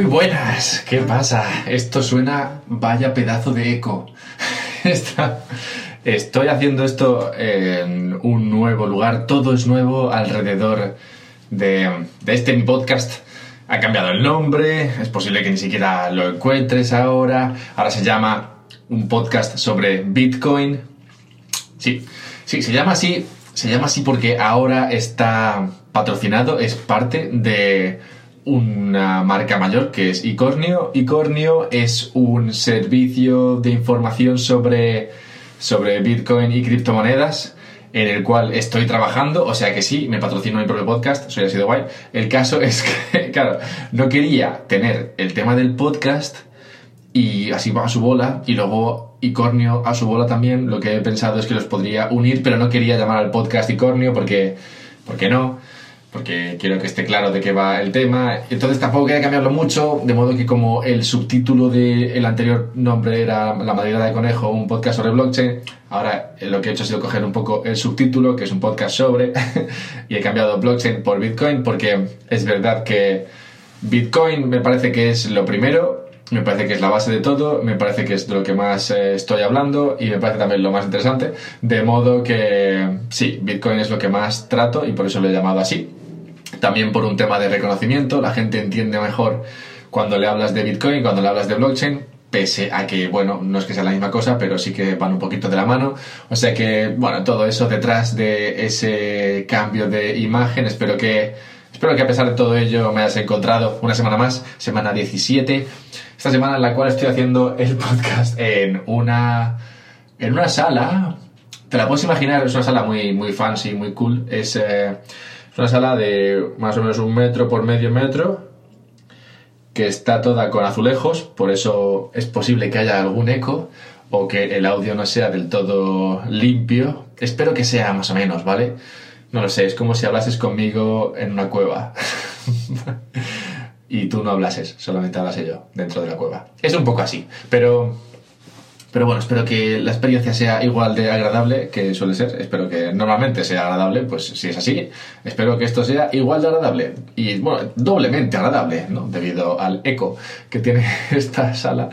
Muy buenas, ¿qué pasa? Esto suena vaya pedazo de eco. Estoy haciendo esto en un nuevo lugar, todo es nuevo alrededor de, de este podcast. Ha cambiado el nombre, es posible que ni siquiera lo encuentres ahora. Ahora se llama un podcast sobre Bitcoin. Sí, sí, se llama así, se llama así porque ahora está patrocinado, es parte de una marca mayor que es Icornio. Icornio es un servicio de información sobre, sobre Bitcoin y criptomonedas en el cual estoy trabajando, o sea que sí, me patrocino mi propio podcast, soy así de guay. El caso es que, claro, no quería tener el tema del podcast y así va a su bola y luego Icornio a su bola también. Lo que he pensado es que los podría unir, pero no quería llamar al podcast Icornio porque, porque no porque quiero que esté claro de qué va el tema. Entonces tampoco quería cambiarlo mucho, de modo que como el subtítulo del anterior nombre era La madera de conejo, un podcast sobre blockchain, ahora lo que he hecho ha sido coger un poco el subtítulo, que es un podcast sobre, y he cambiado blockchain por Bitcoin, porque es verdad que Bitcoin me parece que es lo primero, me parece que es la base de todo, me parece que es de lo que más eh, estoy hablando y me parece también lo más interesante, de modo que sí, Bitcoin es lo que más trato y por eso lo he llamado así también por un tema de reconocimiento, la gente entiende mejor cuando le hablas de Bitcoin, cuando le hablas de blockchain, pese a que, bueno, no es que sea la misma cosa, pero sí que van un poquito de la mano. O sea que, bueno, todo eso detrás de ese cambio de imagen, espero que, espero que a pesar de todo ello me hayas encontrado una semana más, semana 17, esta semana en la cual estoy haciendo el podcast en una, en una sala, te la puedes imaginar, es una sala muy, muy fancy, muy cool, es... Eh, es una sala de más o menos un metro por medio metro que está toda con azulejos, por eso es posible que haya algún eco o que el audio no sea del todo limpio. Espero que sea más o menos, ¿vale? No lo sé, es como si hablases conmigo en una cueva. y tú no hablases, solamente hablase yo dentro de la cueva. Es un poco así, pero pero bueno, espero que la experiencia sea igual de agradable que suele ser. Espero que normalmente sea agradable, pues si es así, espero que esto sea igual de agradable. Y bueno, doblemente agradable, ¿no? Debido al eco que tiene esta sala.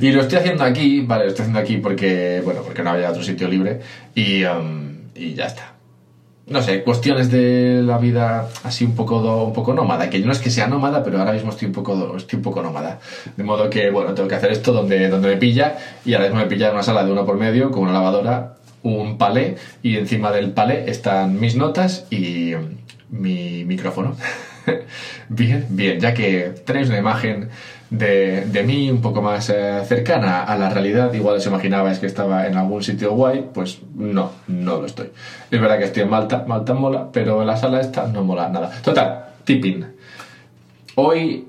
Y lo estoy haciendo aquí, vale, lo estoy haciendo aquí porque, bueno, porque no había otro sitio libre. Y, um, y ya está no sé, cuestiones de la vida así un poco, un poco nómada, que yo no es que sea nómada, pero ahora mismo estoy un poco, estoy un poco nómada. De modo que, bueno, tengo que hacer esto donde, donde me pilla, y ahora mismo me pilla en una sala de uno por medio, con una lavadora, un palé, y encima del palé están mis notas y mi micrófono. bien, bien, ya que tenéis una imagen de, de mí un poco más eh, cercana a la realidad, igual os imaginabais que estaba en algún sitio guay, pues no, no lo estoy. Es verdad que estoy en Malta, Malta mola, pero la sala esta no mola nada. Total, tipping. Hoy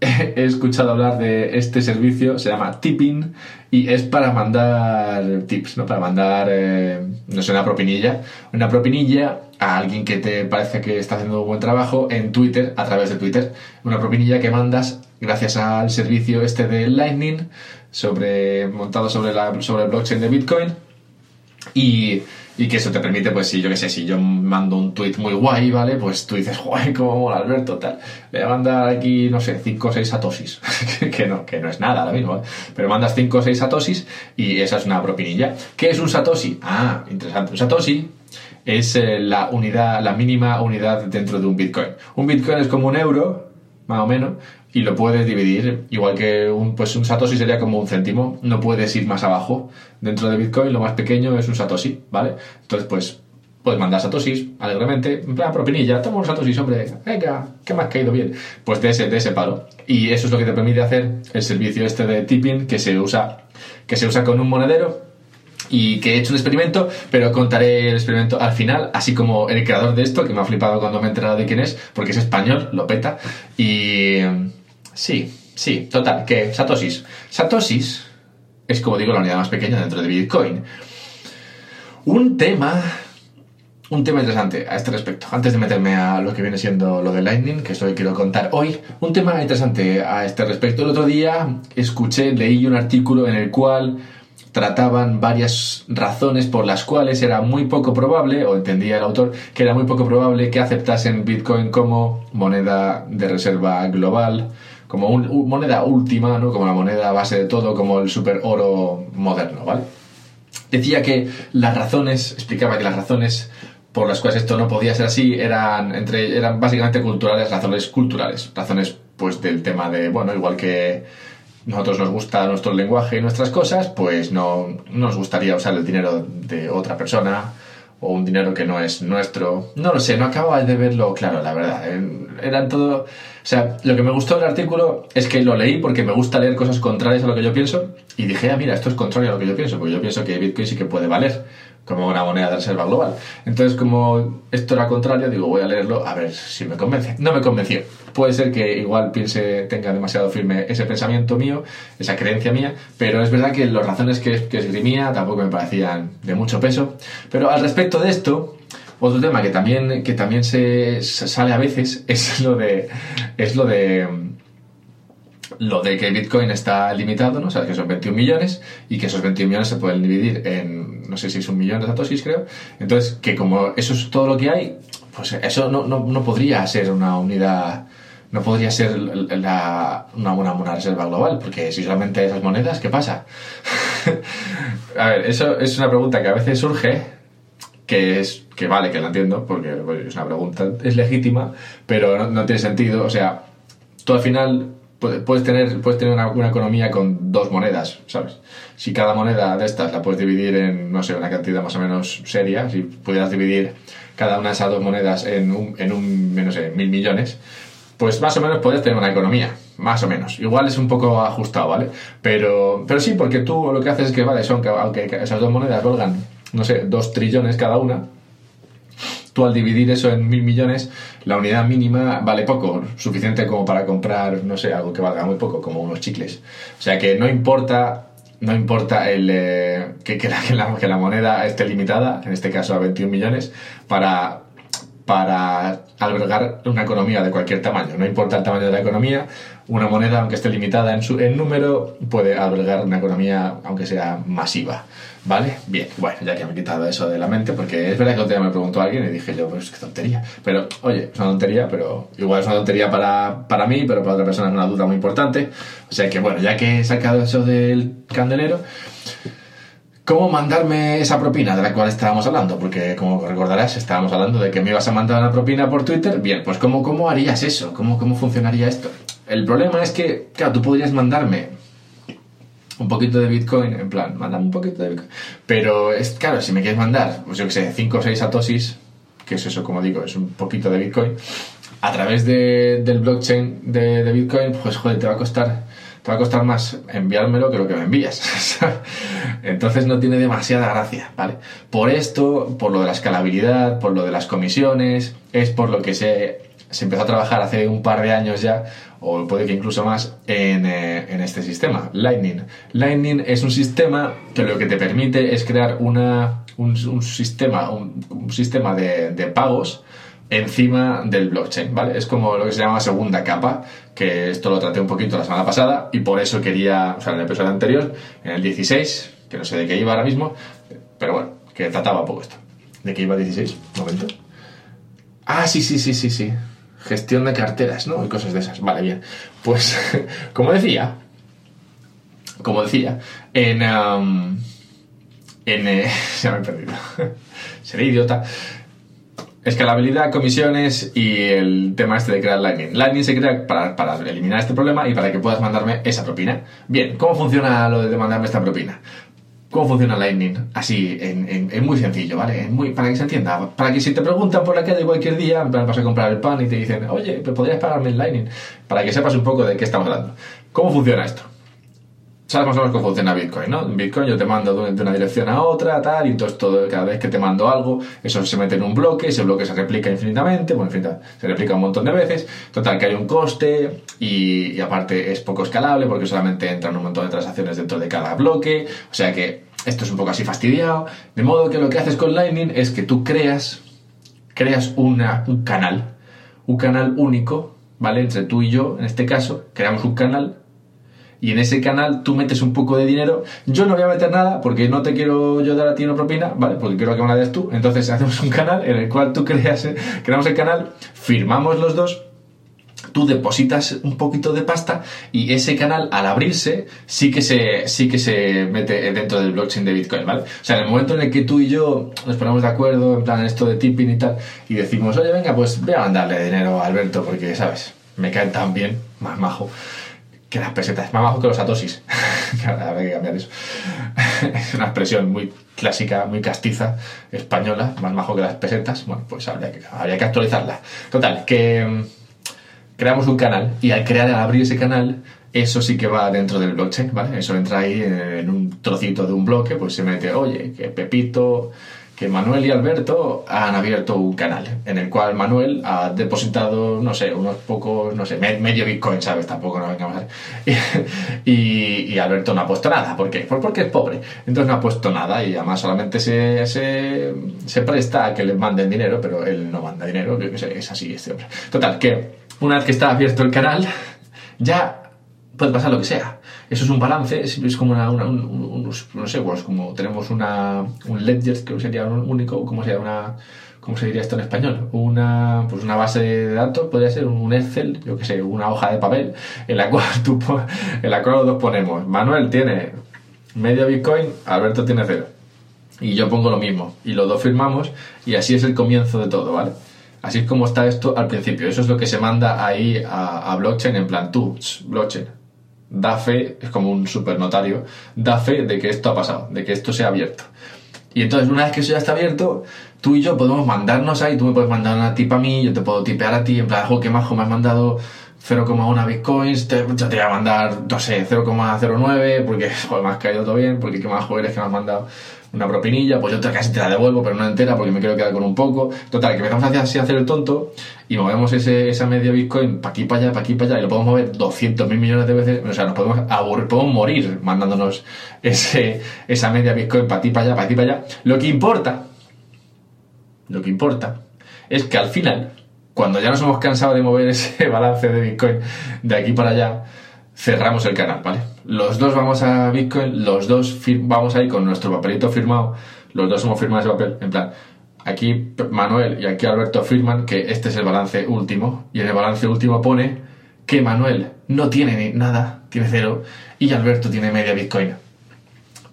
he escuchado hablar de este servicio, se llama Tipping y es para mandar tips, ¿no? Para mandar, eh, no sé, una propinilla. Una propinilla a alguien que te parece que está haciendo un buen trabajo en Twitter, a través de Twitter. Una propinilla que mandas gracias al servicio este de Lightning, sobre, montado sobre, la, sobre el blockchain de Bitcoin. Y y que eso te permite, pues si yo qué sé, si yo mando un tweet muy guay, ¿vale? Pues tú dices, guay, como mola Alberto, tal. Le voy a mandar aquí, no sé, 5 o 6 satosis, que no, que no es nada ahora mismo, ¿eh? Pero mandas 5 o 6 satosis y esa es una propinilla. ¿Qué es un satoshi? Ah, interesante. Un satoshi es eh, la unidad, la mínima unidad dentro de un bitcoin. Un bitcoin es como un euro, más o menos, y lo puedes dividir, igual que un, pues un Satoshi sería como un céntimo, no puedes ir más abajo. Dentro de Bitcoin lo más pequeño es un Satoshi, ¿vale? Entonces, pues, puedes mandar Satoshis alegremente, en plan propinilla, toma un Satoshi, hombre, venga, que me has caído bien. Pues de ese, de ese palo. Y eso es lo que te permite hacer el servicio este de tipping que se usa, que se usa con un monedero y que he hecho un experimento, pero contaré el experimento al final, así como el creador de esto, que me ha flipado cuando me he enterado de quién es, porque es español, lo peta, y Sí, sí, total, que Satoshis. Satoshis es, como digo, la unidad más pequeña dentro de Bitcoin. Un tema, un tema interesante a este respecto. Antes de meterme a lo que viene siendo lo de Lightning, que es lo que quiero contar hoy, un tema interesante a este respecto. El otro día escuché, leí un artículo en el cual trataban varias razones por las cuales era muy poco probable, o entendía el autor, que era muy poco probable que aceptasen Bitcoin como moneda de reserva global como un, moneda última, ¿no? Como la moneda base de todo, como el super oro moderno, ¿vale? Decía que las razones, explicaba que las razones por las cuales esto no podía ser así eran, entre, eran básicamente culturales, razones culturales, razones pues del tema de, bueno, igual que nosotros nos gusta nuestro lenguaje y nuestras cosas, pues no, no nos gustaría usar el dinero de otra persona o un dinero que no es nuestro. No lo sé, no acababa de verlo claro, la verdad. Eran todo... O sea, lo que me gustó del artículo es que lo leí porque me gusta leer cosas contrarias a lo que yo pienso y dije, ah, mira, esto es contrario a lo que yo pienso, porque yo pienso que Bitcoin sí que puede valer como una moneda de reserva global. Entonces, como esto era contrario, digo, voy a leerlo a ver si me convence. No me convenció. Puede ser que igual piense, tenga demasiado firme ese pensamiento mío, esa creencia mía, pero es verdad que las razones que, que esgrimía tampoco me parecían de mucho peso. Pero al respecto de esto, otro tema que también, que también se, sale a veces es lo de, es lo de lo de que Bitcoin está limitado, ¿no? O sea, que son 21 millones y que esos 21 millones se pueden dividir en, no sé si es un millón de satoshis, creo. Entonces, que como eso es todo lo que hay, pues eso no, no, no podría ser una unidad, no podría ser la, una, una, reserva global, porque si solamente hay esas monedas, ¿qué pasa? a ver, eso es una pregunta que a veces surge, que es que vale, que la entiendo, porque es una pregunta, es legítima, pero no, no tiene sentido. O sea, tú al final puedes tener, puedes tener una, economía con dos monedas, ¿sabes? Si cada moneda de estas la puedes dividir en, no sé, una cantidad más o menos seria, si pudieras dividir cada una de esas dos monedas en un, en un no sé, mil millones, pues más o menos puedes tener una economía, más o menos. Igual es un poco ajustado, ¿vale? Pero, pero sí, porque tú lo que haces es que, vale, son, aunque esas dos monedas valgan, no sé, dos trillones cada una, tú al dividir eso en mil millones, la unidad mínima vale poco, suficiente como para comprar, no sé, algo que valga muy poco, como unos chicles. O sea que no importa, no importa el, eh, que, que, la, que, la, moneda esté limitada, en este caso a 21 millones, para, para albergar una economía de cualquier tamaño. No importa el tamaño de la economía, una moneda, aunque esté limitada en, su, en número, puede albergar una economía, aunque sea masiva. ¿Vale? Bien, bueno, ya que me he quitado eso de la mente, porque es verdad que otro día me preguntó alguien y dije yo, pues qué tontería. Pero, oye, es una tontería, pero igual es una tontería para, para mí, pero para otra persona es una duda muy importante. O sea que, bueno, ya que he sacado eso del candelero, ¿cómo mandarme esa propina de la cual estábamos hablando? Porque, como recordarás, estábamos hablando de que me ibas a mandar una propina por Twitter. Bien, pues ¿cómo, cómo harías eso? ¿Cómo, ¿Cómo funcionaría esto? El problema es que, claro, tú podrías mandarme un poquito de Bitcoin, en plan, mándame un poquito de Bitcoin. Pero es claro, si me quieres mandar, pues yo que sé, 5 o 6 satoshis, que es eso, como digo, es un poquito de Bitcoin, a través de, del blockchain de, de, Bitcoin, pues joder, te va a costar. Te va a costar más enviármelo que lo que me envías. Entonces no tiene demasiada gracia, ¿vale? Por esto, por lo de la escalabilidad, por lo de las comisiones, es por lo que se, se empezó a trabajar hace un par de años ya o puede que incluso más, en, eh, en, este sistema, Lightning. Lightning es un sistema que lo que te permite es crear una, un, sistema, un, sistema de, de, pagos encima del blockchain, ¿vale? Es como lo que se llama segunda capa, que esto lo traté un poquito la semana pasada y por eso quería, o sea, en el episodio anterior, en el 16, que no sé de qué iba ahora mismo, pero bueno, que trataba un poco esto. ¿De qué iba el 16? Un momento. Ah, sí, sí, sí, sí, sí gestión de carteras, ¿no? Y cosas de esas. Vale, bien. Pues, como decía, como decía, en... En eh, se me he perdido. Seré idiota. Escalabilidad, comisiones y el tema este de crear Lightning. Lightning se crea para, para, eliminar este problema y para que puedas mandarme esa propina. Bien, ¿cómo funciona lo de mandarme esta propina? ¿Cómo funciona Lightning? Así, en, muy sencillo, ¿vale? muy, para que se entienda. Para que si te preguntan por la calle cualquier día, vas a comprar el pan y te dicen, oye, ¿podrías pagarme en Lightning? Para que sepas un poco de qué estamos hablando. ¿Cómo funciona esto? Sabes más o menos cómo funciona Bitcoin, ¿no? En Bitcoin yo te mando de una dirección a otra, tal, y entonces todo, cada vez que te mando algo, eso se mete en un bloque, ese bloque se replica infinitamente, bueno, se replica un montón de veces, total que hay un coste y, aparte es poco escalable porque solamente entran un montón de transacciones dentro de cada bloque, o sea que esto es un poco así fastidiado, de modo que lo que haces con Lightning es que tú creas, creas un canal, un canal único, ¿vale? Entre tú y yo, en este caso, creamos un canal y en ese canal tú metes un poco de dinero. Yo no voy a meter nada porque no te quiero yo dar a ti una propina, ¿vale? Porque quiero que me la des tú. Entonces hacemos un canal en el cual tú creas, creamos el canal, firmamos los dos tú depositas un poquito de pasta y ese canal al abrirse sí que se sí que se mete dentro del blockchain de Bitcoin, ¿vale? O sea, en el momento en el que tú y yo nos ponemos de acuerdo en plan esto de tipping y tal y decimos, "Oye, venga, pues voy a mandarle dinero a Alberto porque, ¿sabes? Me cae tan bien, más majo que las pesetas, más majo que los atosis." Habrá que cambiar eso. es una expresión muy clásica, muy castiza, española, más majo que las pesetas. Bueno, pues habría que, habría que actualizarla. Total, que mm, creamos un canal y al crear, al abrir ese canal, eso sí que va dentro del blockchain, ¿vale? Eso entra ahí en un trocito de un bloque, pues se mete, oye, que Pepito, que Manuel y Alberto han abierto un canal en el cual Manuel ha depositado, no sé, unos pocos, no sé, medio Bitcoin, ¿sabes? Tampoco nos vengamos a y, y, Alberto no ha puesto nada. ¿Por qué? Pues porque es pobre. Entonces no ha puesto nada y además solamente se, se, se presta a que le manden dinero, pero él no manda dinero, es así este hombre. Total, que una vez que está abierto el canal, ya puede pasar lo que sea. Eso es un balance, es, como una, no sé, pues como tenemos una, un ledger, que sería un único, como sería una, ¿cómo se diría esto en español? Una, pues una base de datos, podría ser un Excel, yo que sé, una hoja de papel, en la cual tú, en la cual los dos ponemos, Manuel tiene medio Bitcoin, Alberto tiene cero. Y yo pongo lo mismo, y los dos firmamos, y así es el comienzo de todo, ¿vale? Así es como está esto al principio. Eso es lo que se manda ahí a, a blockchain en plan, tú, blockchain, da fe, es como un supernotario, da fe de que esto ha pasado, de que esto se ha abierto. Y entonces, una vez que eso ya está abierto, tú y yo podemos mandarnos ahí, tú me puedes mandar una tip a mí, yo te puedo tipear a ti, en plan, jo, qué majo, me has mandado 0,1 bitcoins, te, yo te voy a mandar, no sé, 0,09, porque joder, me has caído todo bien, porque qué majo eres que me has mandado una propinilla, pues yo casi te la devuelvo, pero no entera porque me quiero quedar con un poco. Total, que empezamos a hacer hacer el tonto y movemos ese, esa medio Bitcoin para aquí, para allá, para aquí, para allá y lo podemos mover 200 mil millones de veces. O sea, nos podemos aburrir, podemos morir mandándonos ese, esa media Bitcoin para aquí, para allá, para aquí, para allá. Lo que importa, lo que importa es que al final, cuando ya nos hemos cansado de mover ese balance de Bitcoin de aquí para allá, cerramos el canal, ¿vale? Los dos vamos a Bitcoin, los dos vamos ahí con nuestro papelito firmado, los dos hemos firmado ese papel, en plan, aquí Manuel y aquí Alberto firman que este es el balance último, y en el balance último pone que Manuel no tiene nada, tiene cero, y Alberto tiene media Bitcoin.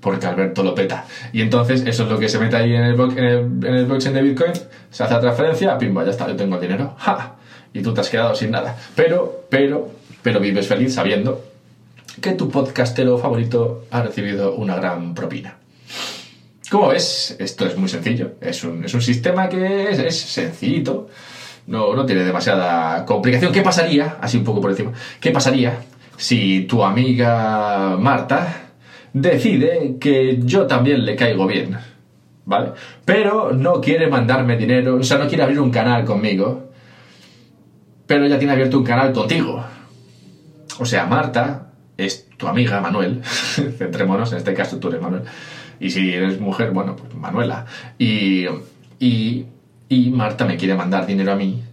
Porque Alberto lo peta. Y entonces eso es lo que se mete ahí en el, en en el blockchain de Bitcoin, se hace la transferencia, pimba, ya está, yo tengo el dinero. ¡Ja! Y tú te has quedado sin nada. Pero, pero, pero vives feliz sabiendo que tu podcastero favorito ha recibido una gran propina. Como ves, esto es muy sencillo. Es un, es un sistema que es, es sencillito. No, no tiene demasiada complicación. ¿Qué pasaría, así un poco por encima, qué pasaría si tu amiga Marta decide que yo también le caigo bien? ¿Vale? Pero no quiere mandarme dinero, o sea, no quiere abrir un canal conmigo, pero ya tiene abierto un canal contigo. O sea, Marta es tu amiga Manuel, centrémonos, en este caso tú eres Manuel, y si eres mujer, bueno, pues Manuela. Y, y, y Marta me quiere mandar dinero a mí,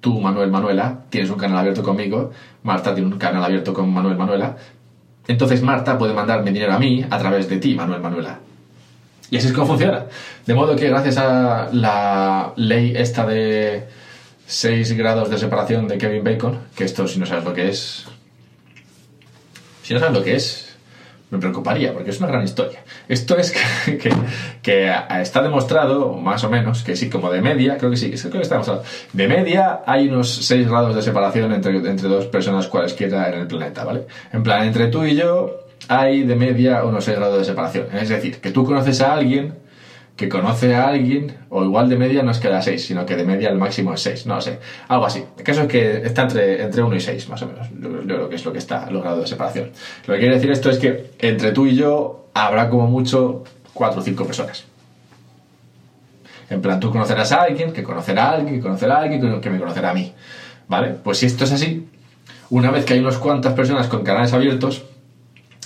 tú Manuel Manuela, tienes un canal abierto conmigo, Marta tiene un canal abierto con Manuel Manuela, entonces Marta puede mandarme dinero a mí a través de ti, Manuel Manuela. Y así es como funciona. De modo que gracias a la ley esta de 6 grados de separación de Kevin Bacon, que esto si no sabes lo que es, no sabes lo que es, me preocuparía, porque es una gran historia. Esto es que, que, está demostrado, más o menos, que sí, como de media, creo que sí, creo que está demostrado. De media hay unos 6 grados de separación entre, entre dos personas cualesquiera en el planeta, ¿vale? En plan, entre tú y yo hay de media unos 6 grados de separación. Es decir, que tú conoces a alguien que conoce a alguien, o igual de media no es que da 6, sino que de media el máximo es 6, no sé, algo así. El caso es que está entre, entre 1 y 6, más o menos, yo creo que es lo que está logrado de separación. Lo que quiere decir esto es que entre tú y yo habrá como mucho 4 o 5 personas. En plan, tú conocerás a alguien, que conocerá a alguien, que conocerá a alguien, que me conocerá a mí. ¿Vale? Pues si esto es así, una vez que hay unas cuantas personas con canales abiertos,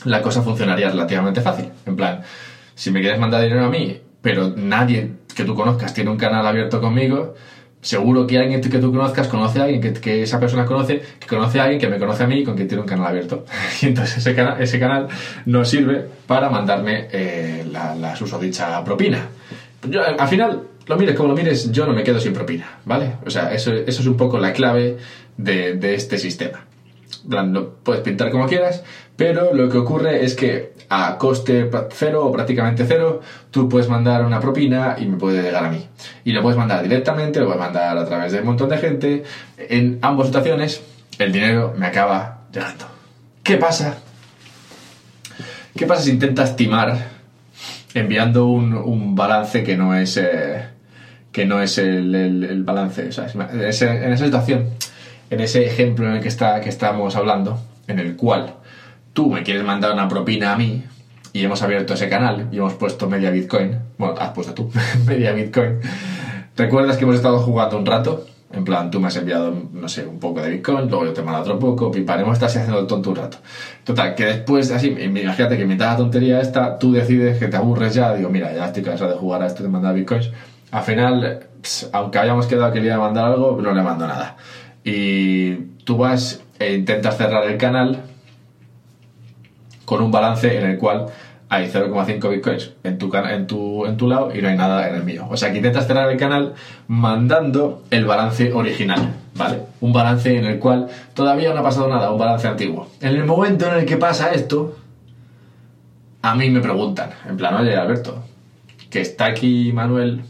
la cosa funcionaría relativamente fácil. En plan, si me quieres mandar dinero a mí pero nadie que tú conozcas tiene un canal abierto conmigo, seguro que alguien que tú conozcas conoce a alguien que, esa persona conoce, que conoce a alguien que me conoce a mí con quien tiene un canal abierto. Y entonces ese canal, ese canal nos sirve para mandarme eh, la, susodicha propina. Yo, al final, lo mires como lo mires, yo no me quedo sin propina, ¿vale? O sea, eso, eso es un poco la clave de este sistema. Plan, Lo puedes pintar como quieras, pero lo que ocurre es que a coste cero o prácticamente cero, tú puedes mandar una propina y me puede llegar a mí. Y lo puedes mandar directamente, lo puedes mandar a través de un montón de gente. En ambas situaciones, el dinero me acaba llegando. ¿Qué pasa? ¿Qué pasa si intentas timar enviando un, balance que no es eh, que no es el, balance? O en esa situación, en ese ejemplo en el que está que estamos hablando, en el cual tú me quieres mandar una propina a mí y hemos abierto ese canal y hemos puesto media Bitcoin. Bueno, has puesto tú media Bitcoin. ¿Recuerdas que hemos estado jugando un rato? En plan, tú me has enviado, no sé, un poco de Bitcoin, luego yo te mando otro poco, pipa, hemos estado así haciendo el tonto un rato. Total, que después, así, imagínate que mientras la tontería esta, tú decides que te aburres ya, digo, mira, ya estoy cansado de jugar a esto de mandar Bitcoins. Al final, aunque hayamos quedado que le iba a mandar algo, no le mando nada. Y tú vas e intentas cerrar el canal con un balance en el cual hay 0,5 bitcoins en tu, en, tu, en tu lado y no hay nada en el mío. O sea, que intentas cerrar el canal mandando el balance original, ¿vale? Un balance en el cual todavía no ha pasado nada, un balance antiguo. En el momento en el que pasa esto, a mí me preguntan, en plan, oye, Alberto, que está aquí Manuel.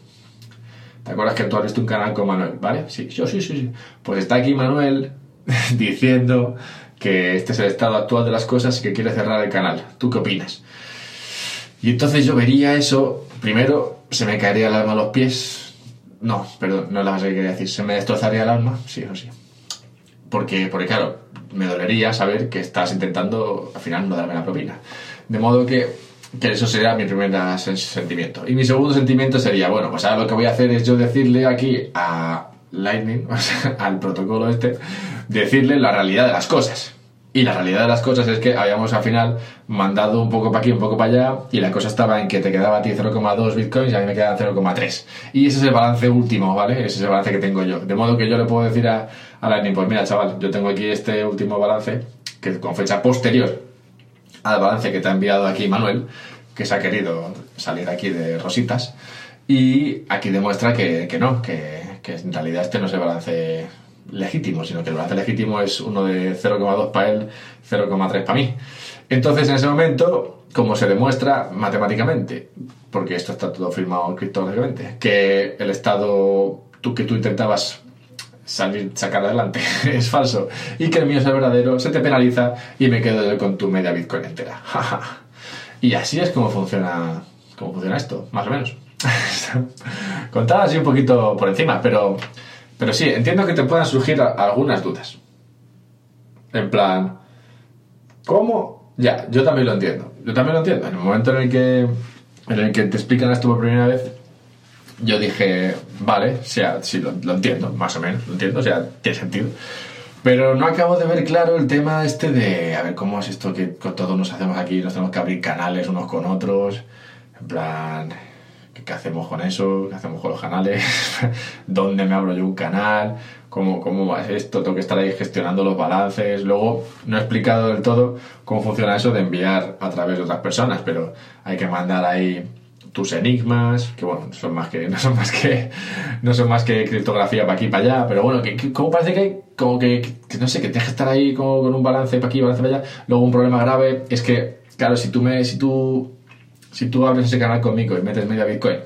¿Te acuerdas que tú abriste un canal con Manuel, vale? Sí, yo sí, sí, sí. Pues está aquí Manuel diciendo que este es el estado actual de las cosas y que quiere cerrar el canal. ¿Tú qué opinas? Y entonces yo vería eso, primero se me caería el alma a los pies. No, perdón, no es la que quería decir. Se me destrozaría el alma, sí o sí. Porque, porque claro, me dolería saber que estás intentando al final no darme la propina. De modo que, que eso sería mi primer sen- sentimiento. Y mi segundo sentimiento sería, bueno, pues ahora lo que voy a hacer es yo decirle aquí a Lightning, o sea, al protocolo este, decirle la realidad de las cosas. Y la realidad de las cosas es que habíamos al final mandado un poco para aquí, un poco para allá, y la cosa estaba en que te quedaba a ti 0,2 bitcoins y a mí me quedaban 0,3. Y ese es el balance último, ¿vale? Ese es el balance que tengo yo. De modo que yo le puedo decir a, a Lightning, pues mira, chaval, yo tengo aquí este último balance, que con fecha posterior al balance que te ha enviado aquí Manuel, que se ha querido salir aquí de rositas, y aquí demuestra que, que no, que, que en realidad este no es el balance legítimo, sino que el balance legítimo es uno de 0,2 para él, 0,3 para mí. Entonces, en ese momento, como se demuestra matemáticamente, porque esto está todo firmado criptográficamente, que el estado tú, que tú intentabas salir, sacar adelante es falso y que el mío es verdadero, se te penaliza y me quedo con tu media Bitcoin entera. y así es como funciona, como funciona esto, más o menos. Contada así un poquito por encima, pero, pero sí, entiendo que te puedan surgir algunas dudas. En plan, ¿cómo? Ya, yo también lo entiendo. Yo también lo entiendo. En el momento en el que, en el que te explican esto por primera vez, yo dije, vale, sea, sí, lo, entiendo, más o menos, lo entiendo, o sea, tiene sentido. Pero no acabo de ver claro el tema este de, a ver, ¿cómo es esto que todos nos hacemos aquí? Nos tenemos que abrir canales unos con otros, en plan, ¿qué, qué hacemos con eso? ¿Qué hacemos con los canales? ¿Dónde me abro yo un canal? ¿Cómo, ¿Cómo va esto? Tengo que estar ahí gestionando los balances. Luego, no he explicado del todo cómo funciona eso de enviar a través de otras personas, pero hay que mandar ahí tus enigmas, que bueno, son más que, no son más que, no son más que criptografía para aquí y para allá, pero bueno, que, que- como parece que hay, como que, que no sé, que tienes que estar ahí como con un balance para aquí, balance para allá. Luego un problema grave es que, claro, si tú me, si tú, si tú abres ese canal conmigo y metes media Bitcoin,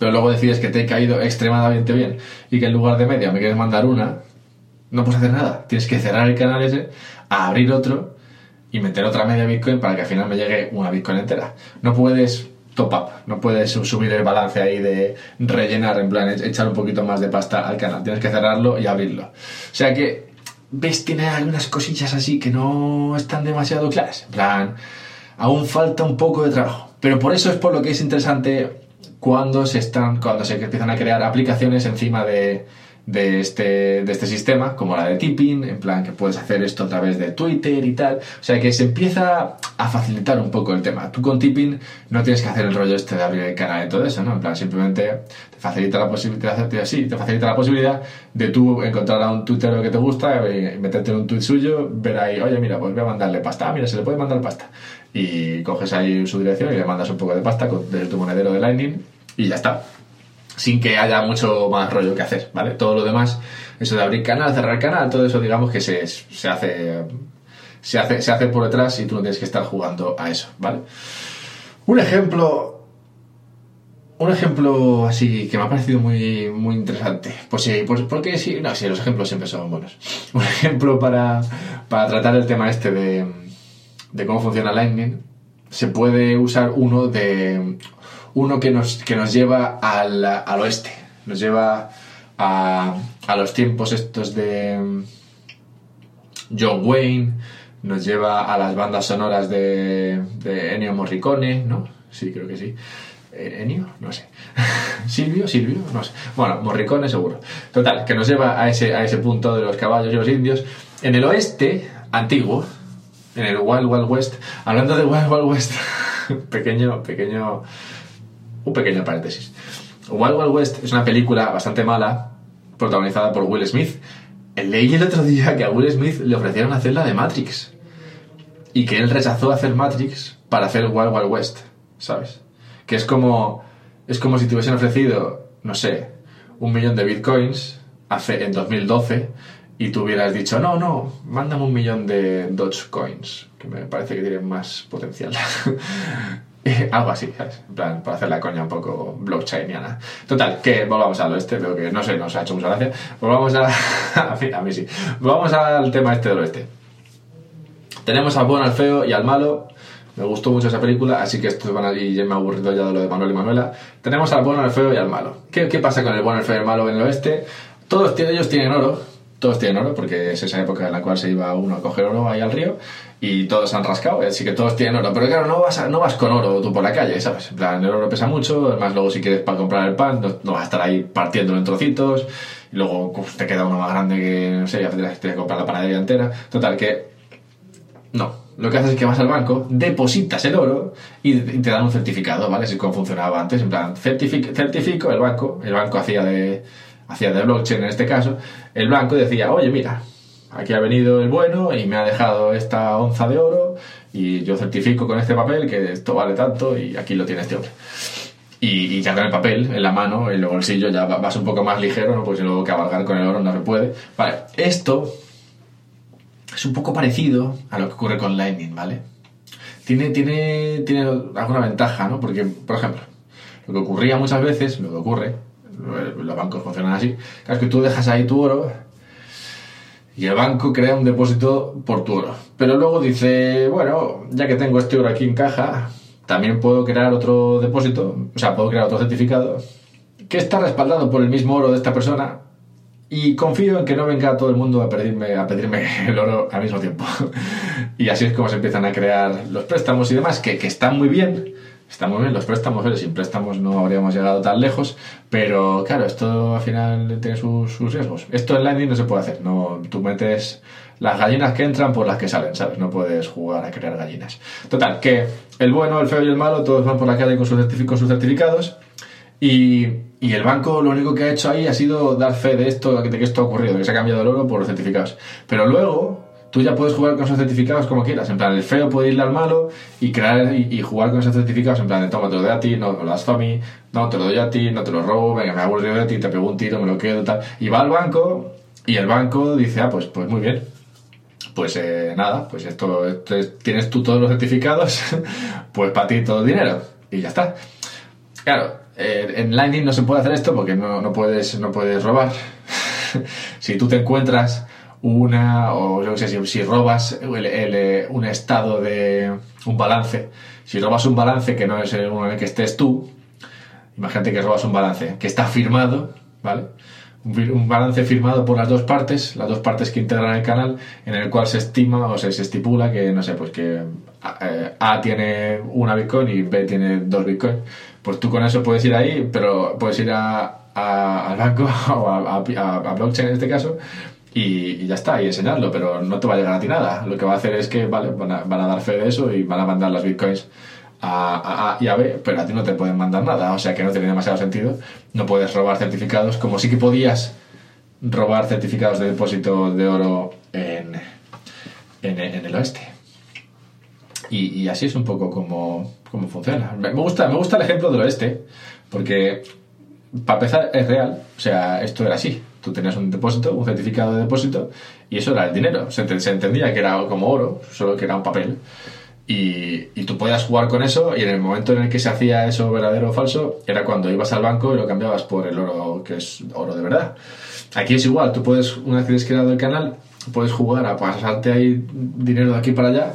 pero luego decides que te he caído extremadamente bien y que en lugar de media me quieres mandar una, no puedes hacer nada. Tienes que cerrar el canal ese, abrir otro y meter otra media Bitcoin para que al final me llegue una Bitcoin entera. No puedes no puedes subir el balance ahí de rellenar, en plan, echar un poquito más de pasta al canal. Tienes que cerrarlo y abrirlo. O sea que, ¿ves? Tiene algunas cosillas así que no están demasiado claras. En plan, aún falta un poco de trabajo. Pero por eso es por lo que es interesante cuando se están, cuando se empiezan a crear aplicaciones encima de, de este, de este sistema, como la de tipping, en plan que puedes hacer esto a través de Twitter y tal. O sea que se empieza a facilitar un poco el tema. Tú con tipping no tienes que hacer el rollo este de abrir el canal y todo eso, ¿no? En plan, simplemente te facilita la posibilidad, te, sí, te facilita la posibilidad de tú encontrar a un tuitero que te gusta y meterte en un tuit suyo, ver ahí, oye, mira, pues voy a mandarle pasta. Ah, mira, se le puede mandar pasta. Y coges ahí su dirección y le mandas un poco de pasta desde tu monedero de Lightning y ya está. Sin que haya mucho más rollo que hacer, ¿vale? Todo lo demás, eso de abrir canal, cerrar canal, todo eso digamos que se, se hace se hace, se hace por detrás y tú no tienes que estar jugando a eso, ¿vale? Un ejemplo. Un ejemplo así que me ha parecido muy, muy interesante. Pues sí, pues, porque sí, no, sí, los ejemplos siempre son buenos. Un ejemplo para, para tratar el tema este de, de cómo funciona Lightning. Se puede usar uno de. Uno que nos, que nos lleva al, al oeste. Nos lleva a, a los tiempos estos de John Wayne, nos lleva a las bandas sonoras de, de Ennio Morricone, ¿no? Sí, creo que sí. Eh, ¿Ennio? No sé. ¿Silvio? ¿Silvio? No sé. Bueno, Morricone seguro. Total, que nos lleva a ese, a ese punto de los caballos y los indios. En el oeste antiguo, en el Wild Wild West, hablando de Wild Wild West, pequeño, pequeño, un pequeño paréntesis. Wild Wild West es una película bastante mala, protagonizada por Will Smith, Leí el otro día que a Will Smith le ofrecieron hacer la de Matrix. Y que él rechazó hacer Matrix para hacer Wild Wild West, ¿sabes? Que es como. Es como si te hubiesen ofrecido, no sé, un millón de bitcoins hace, en 2012 y tú hubieras dicho, no, no, mándame un millón de Dogecoins, que me parece que tienen más potencial. Algo así, ¿sabes? En plan, para hacer la coña un poco blockchainiana. Total, que volvamos al oeste, pero que no sé, nos ha hecho mucha gracia. Volvamos a. a, a mí sí. Volvamos al tema este del oeste. Tenemos al bueno, al feo y al malo. Me gustó mucho esa película, así que esto van a y ya me ha aburrido ya de lo de Manuel y Manuela. Tenemos al bueno, al feo y al malo. ¿Qué, qué pasa con el bueno, el feo y el malo en el oeste? Todos ellos tienen oro, todos tienen oro, porque es esa época en la cual se iba uno a coger oro ahí al río y todos han rascado, así que todos tienen oro. Pero claro, no vas, no vas con oro tú por la calle, ¿sabes? En plan, el oro pesa mucho, además luego si quieres para comprar el pan, no, vas a estar ahí partiéndolo en trocitos, y luego te queda uno más grande que, no sé, ya tienes que comprar la panadería entera. Total, que no. Lo que haces es que vas al banco, depositas el oro y te dan un certificado, ¿vale? Así como funcionaba antes, en plan, certifico, certifico el banco, el banco hacía de hacía de blockchain en este caso, el banco decía, oye, mira, aquí ha venido el bueno y me ha dejado esta onza de oro y yo certifico con este papel que esto vale tanto y aquí lo tiene este hombre. Y, ya con el papel en la mano, en el bolsillo, ya vas un poco más ligero, ¿no? pues luego cabalgar con el oro no se puede. Vale, esto es un poco parecido a lo que ocurre con Lightning, ¿vale? Tiene, tiene, tiene alguna ventaja, ¿no? Porque, por ejemplo, lo que ocurría muchas veces, lo que ocurre, los bancos funcionan así, es que tú dejas ahí tu oro y el banco crea un depósito por tu oro. Pero luego dice, bueno, ya que tengo este oro aquí en caja, también puedo crear otro depósito, o sea, puedo crear otro certificado que está respaldado por el mismo oro de esta persona y confío en que no venga todo el mundo a pedirme, a pedirme el oro al mismo tiempo. y así es como se empiezan a crear los préstamos y demás, que, que están muy bien, está muy bien los préstamos, pero sin préstamos no habríamos llegado tan lejos, pero claro, esto al final tiene sus, riesgos. Esto en Lightning no se puede hacer, no, tú metes las gallinas que entran por las que salen, ¿sabes? No puedes jugar a crear gallinas. Total, que el bueno, el feo y el malo, todos van por la calle con sus, con sus certificados y, y, el banco lo único que ha hecho ahí ha sido dar fe de esto, de que esto ha ocurrido, que se ha cambiado el oro por los certificados. Pero luego tú ya puedes jugar con esos certificados como quieras. En plan, el feo puede irle al malo y crear y, jugar con esos certificados. En plan, toma, te lo doy a ti, no me lo das a mí, no te lo doy a ti, no te lo robo, venga, me aburrido de ti, te pego un tiro, me lo quedo, tal. Y va al banco y el banco dice, ah, pues, pues muy bien. Pues eh, nada, pues esto, tienes tú todos los certificados, pues para ti todo el dinero. Y ya está. Claro, eh, en Lightning no se puede hacer esto porque no, no puedes, no puedes robar. si tú te encuentras una, o yo sé, si, si robas el, un estado de un balance, si robas un balance que no es el uno en el que estés tú, imagínate que robas un balance que está firmado, ¿vale? Un, balance firmado por las dos partes, las dos partes que integran el canal, en el cual se estima o se, estipula que, no sé, pues que eh, A, tiene una Bitcoin y B tiene dos Bitcoin. Pues tú con eso puedes ir ahí, pero puedes ir a, al banco o a, a, blockchain en este caso y, ya está, y enseñarlo, pero no te va a llegar a ti nada. Lo que va a hacer es que, vale, van a, dar fe de eso y van a mandar las bitcoins a, A y a B, pero a ti no te pueden mandar nada, o sea que no tiene demasiado sentido. No puedes robar certificados, como sí que podías robar certificados de depósito de oro en, en, el oeste. Y, así es un poco como, como funciona. Me gusta, me gusta el ejemplo del oeste, porque para empezar, es real. O sea, esto era así. Tú tenías un depósito, un certificado de depósito, y eso era el dinero. Se, se entendía que era como oro, solo que era un papel. Y, y tú podías jugar con eso, y en el momento en el que se hacía eso verdadero o falso, era cuando ibas al banco y lo cambiabas por el oro que es oro de verdad. Aquí es igual, tú puedes, una vez que has creado el canal, puedes jugar a pasarte ahí dinero de aquí para allá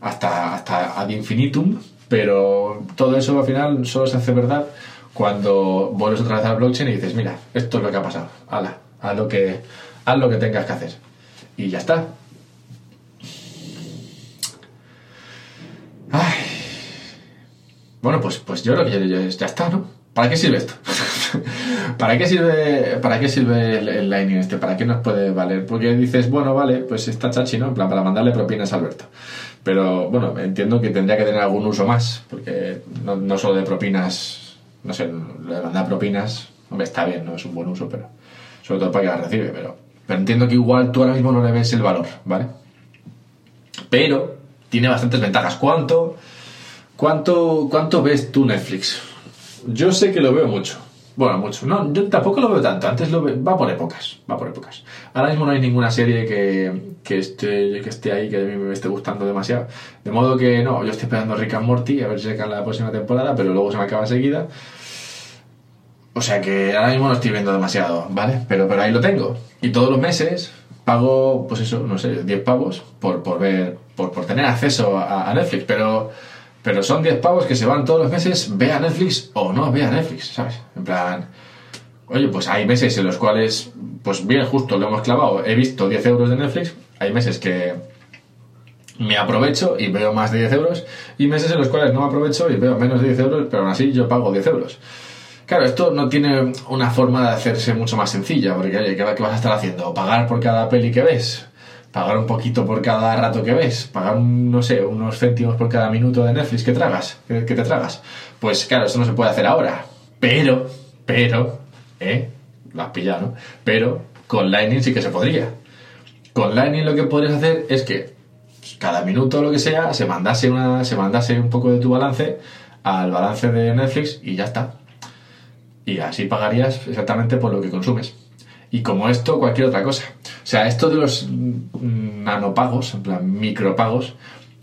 hasta, hasta ad infinitum, pero todo eso al final solo se hace verdad cuando vuelves otra vez al blockchain y dices, mira, esto es lo que ha pasado, hala, haz lo que, lo que tengas que hacer. Y ya está. Ay. Bueno, pues, pues yo creo que ya, ya- ya está, ¿no? ¿Para qué sirve esto? ¿Para qué sirve, para qué sirve el, el Lightning este? ¿Para qué nos puede valer? Porque dices, bueno, vale, pues está chachi, ¿no? En plan, para mandarle propinas a Alberto. Pero bueno, entiendo que tendría que tener algún uso más, porque no, no solo de propinas, no sé, de mandar propinas, hombre, está bien, no es un buen uso, pero sobre todo para que las recibe, pero, pero entiendo que igual tú ahora mismo no le ves el valor, ¿vale? Pero tiene bastantes ventajas. ¿Cuánto, cuánto, cuánto ves tú Netflix? Yo sé que lo veo mucho. Bueno, mucho. No, yo tampoco lo veo tanto. Antes lo ve- va por épocas. Va por épocas. Ahora mismo no hay ninguna serie que, que, esté, que esté ahí que a mí me esté gustando demasiado. De modo que no, yo estoy esperando Rick and Morty a ver si sacan la próxima temporada, pero luego se me acaba enseguida. O sea que ahora mismo no estoy viendo demasiado, ¿vale? Pero, pero ahí lo tengo. Y todos los meses pago, pues eso, no sé, 10 pavos por, por ver, por, por tener acceso a, Netflix. Pero, pero son 10 pavos que se van todos los meses, vea Netflix o no vea Netflix, ¿sabes? En plan, oye, pues hay meses en los cuales, pues bien, justo lo hemos clavado. He visto 10 euros de Netflix. Hay meses que me aprovecho y veo más de 10 euros. Y meses en los cuales no aprovecho y veo menos de 10 euros, pero aún así yo pago 10 euros. Claro, esto no tiene una forma de hacerse mucho más sencilla, porque oye, ¿qué, vas a estar haciendo? ¿Pagar por cada peli que ves? ¿Pagar un poquito por cada rato que ves? ¿Pagar, no sé, unos céntimos por cada minuto de Netflix que tragas? Que, que te tragas? Pues claro, eso no se puede hacer ahora. Pero, pero, ¿eh? Lo has pillado, ¿no? Pero con Lightning sí que se podría. Con Lightning lo que podrías hacer es que cada minuto o lo que sea se mandase, una, se mandase un poco de tu balance al balance de Netflix y ya está. Y así pagarías exactamente por lo que consumes. Y como esto, cualquier otra cosa. O sea, esto de los mm, nanopagos, en plan micropagos,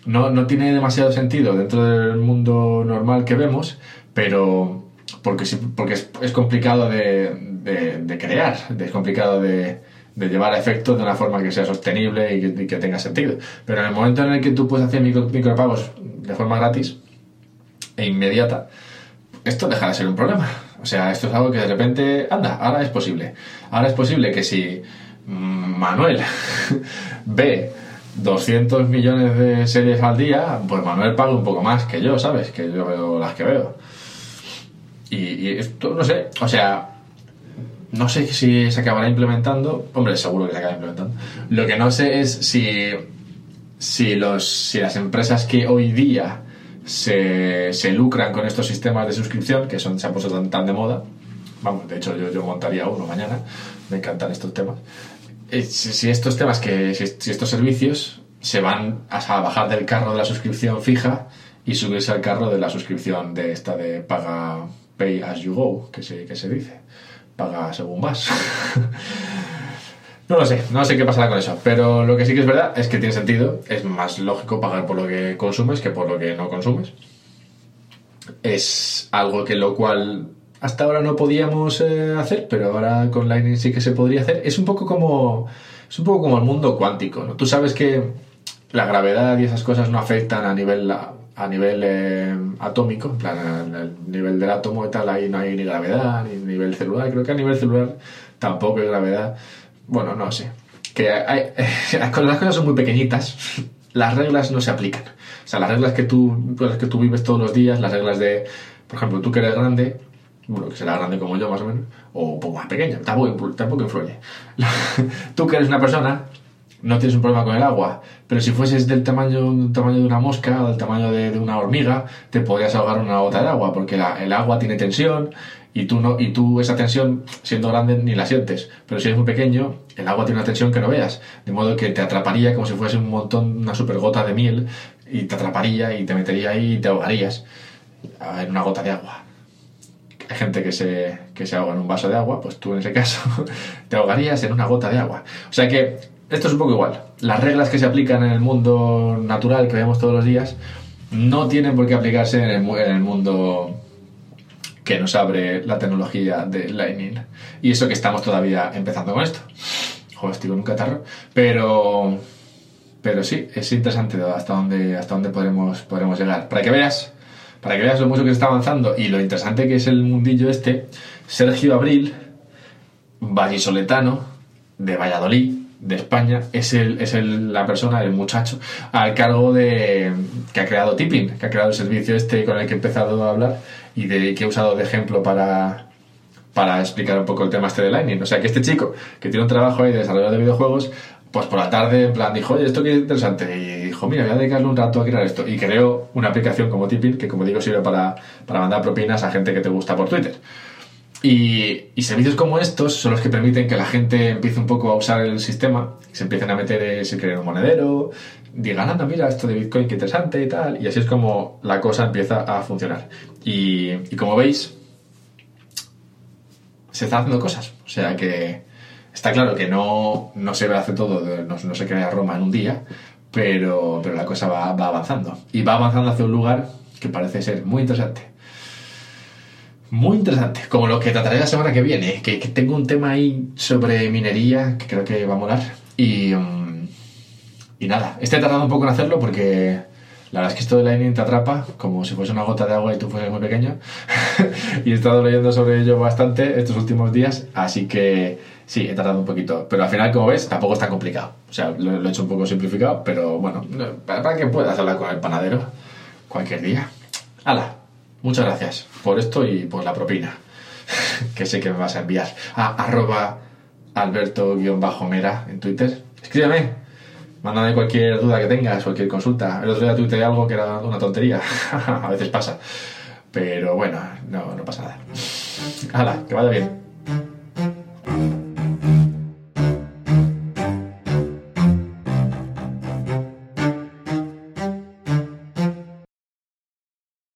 no, no tiene demasiado sentido dentro del mundo normal que vemos, pero porque, porque es, complicado de, crear, es complicado de, llevar a efecto de una forma que sea sostenible y que, y que tenga sentido. Pero en el momento en el que tú puedes hacer micro- micropagos de forma gratis e inmediata, esto deja de ser un problema. O sea, esto es algo que de repente, anda, ahora es posible. Ahora es posible que si mm, Manuel ve 200 millones de series al día, pues Manuel paga un poco más que yo, ¿sabes? Que yo veo las que veo. Y, esto, no sé, o sea, no sé si se acabará implementando. Hombre, seguro que se acabará implementando. Lo que no sé es si, si, los, si las empresas que hoy día se, se lucran con estos sistemas de suscripción, que son, se han puesto tan, tan de moda, vamos, de hecho yo, yo montaría uno mañana, me encantan estos temas. Eh, Si, si estos temas, que si, si estos servicios se van a, a bajar del carro de la suscripción fija y subirse al carro de la suscripción de esta de paga pay as you go, que se, que se dice, paga según vas. No lo sé, no sé qué pasará con eso, pero lo que sí que es verdad es que tiene sentido, es más lógico pagar por lo que consumes que por lo que no consumes. Es algo que lo cual hasta ahora no podíamos eh, hacer, pero ahora con Lightning sí que se podría hacer. Es un poco como es un poco como el mundo cuántico, ¿no? Tú sabes que la gravedad y esas cosas no afectan a nivel a nivel eh, atómico, en plan al, nivel del átomo y tal, ahí no hay ni gravedad ni nivel celular. Creo que a nivel celular tampoco hay gravedad. Bueno, no sé. Que hay, las cosas son muy pequeñitas, las reglas no se aplican. O sea, las reglas que tú, las que tú vives todos los días, las reglas de, por ejemplo, tú que eres grande, bueno, que será grande como yo más o menos, o un poco más pequeña, tampoco, tampoco influye. tú que eres una persona, no tienes un problema con el agua, pero si fueses del tamaño, tamaño de una mosca o del tamaño de, de una hormiga, te podrías ahogar una gota de agua, porque el agua tiene tensión y tú, no, y tú esa tensión, siendo grande, ni la sientes. Pero si eres muy pequeño, el agua tiene una tensión que no veas, de modo que te atraparía como si fuese un montón, una super gota de miel, y te atraparía y te metería ahí y te ahogarías en una gota de agua hay gente que se, que se ahoga en un vaso de agua, pues tú en ese caso te ahogarías en una gota de agua. O sea que esto es un poco igual. Las reglas que se aplican en el mundo natural que vemos todos los días no tienen por qué aplicarse en el mundo que nos abre la tecnología de Lightning. Y eso que estamos todavía empezando con esto. Joder, estoy con un catarro. Pero, pero sí, es interesante hasta dónde, hasta dónde podremos, podremos llegar. Para que veas, para que veas lo mucho que se está avanzando y lo interesante que es el mundillo este, Sergio Abril, vallisoletano, de Valladolid, de España, es, el, es el, la persona, el muchacho, al cargo de que ha creado Tipping, que ha creado el servicio este con el que he empezado a hablar y de, que he usado de ejemplo para, para explicar un poco el tema este de Lightning. O sea, que este chico que tiene un trabajo ahí de desarrollo de videojuegos, pues por la tarde, en plan, dijo, oye, esto que es interesante. Y dijo, mira, voy a dedicarle un rato a crear esto. Y creó una aplicación como Tipping, que como digo, sirve para, para mandar propinas a gente que te gusta por Twitter. Y, servicios como estos son los que permiten que la gente empiece un poco a usar el sistema, se empiecen a meter, se creen un monedero, digan, anda, mira, esto de Bitcoin, qué interesante y tal. Y así es como la cosa empieza a funcionar. Y, como veis, se están haciendo cosas. O sea que está claro que no, no se hacer todo, no, no se crea Roma en un día, pero, pero la cosa va, va avanzando. Y va avanzando hacia un lugar que parece ser muy interesante. Muy interesante, como lo que trataré la semana que viene, que, tengo un tema ahí sobre minería que creo que va a molar. Y, um, y nada, este tardado un poco en hacerlo porque la verdad es que esto de Lightning te atrapa como si fuese una gota de agua y tú fueses muy pequeño. y he estado leyendo sobre ello bastante estos últimos días, así que sí, he tardado un poquito. Pero al final, como ves, tampoco es tan complicado. O sea, lo, lo he hecho un poco simplificado, pero bueno, para que puedas hablar con el panadero cualquier día. ¡Hala! Muchas gracias por esto y por la propina, que sé que me vas a enviar a arroba alberto-mera en Twitter. Escríbeme, mándame cualquier duda que tengas, cualquier consulta. El otro día tuiteé algo que era una tontería, a veces pasa. Pero bueno, no, no pasa nada. Hala, que vaya bien.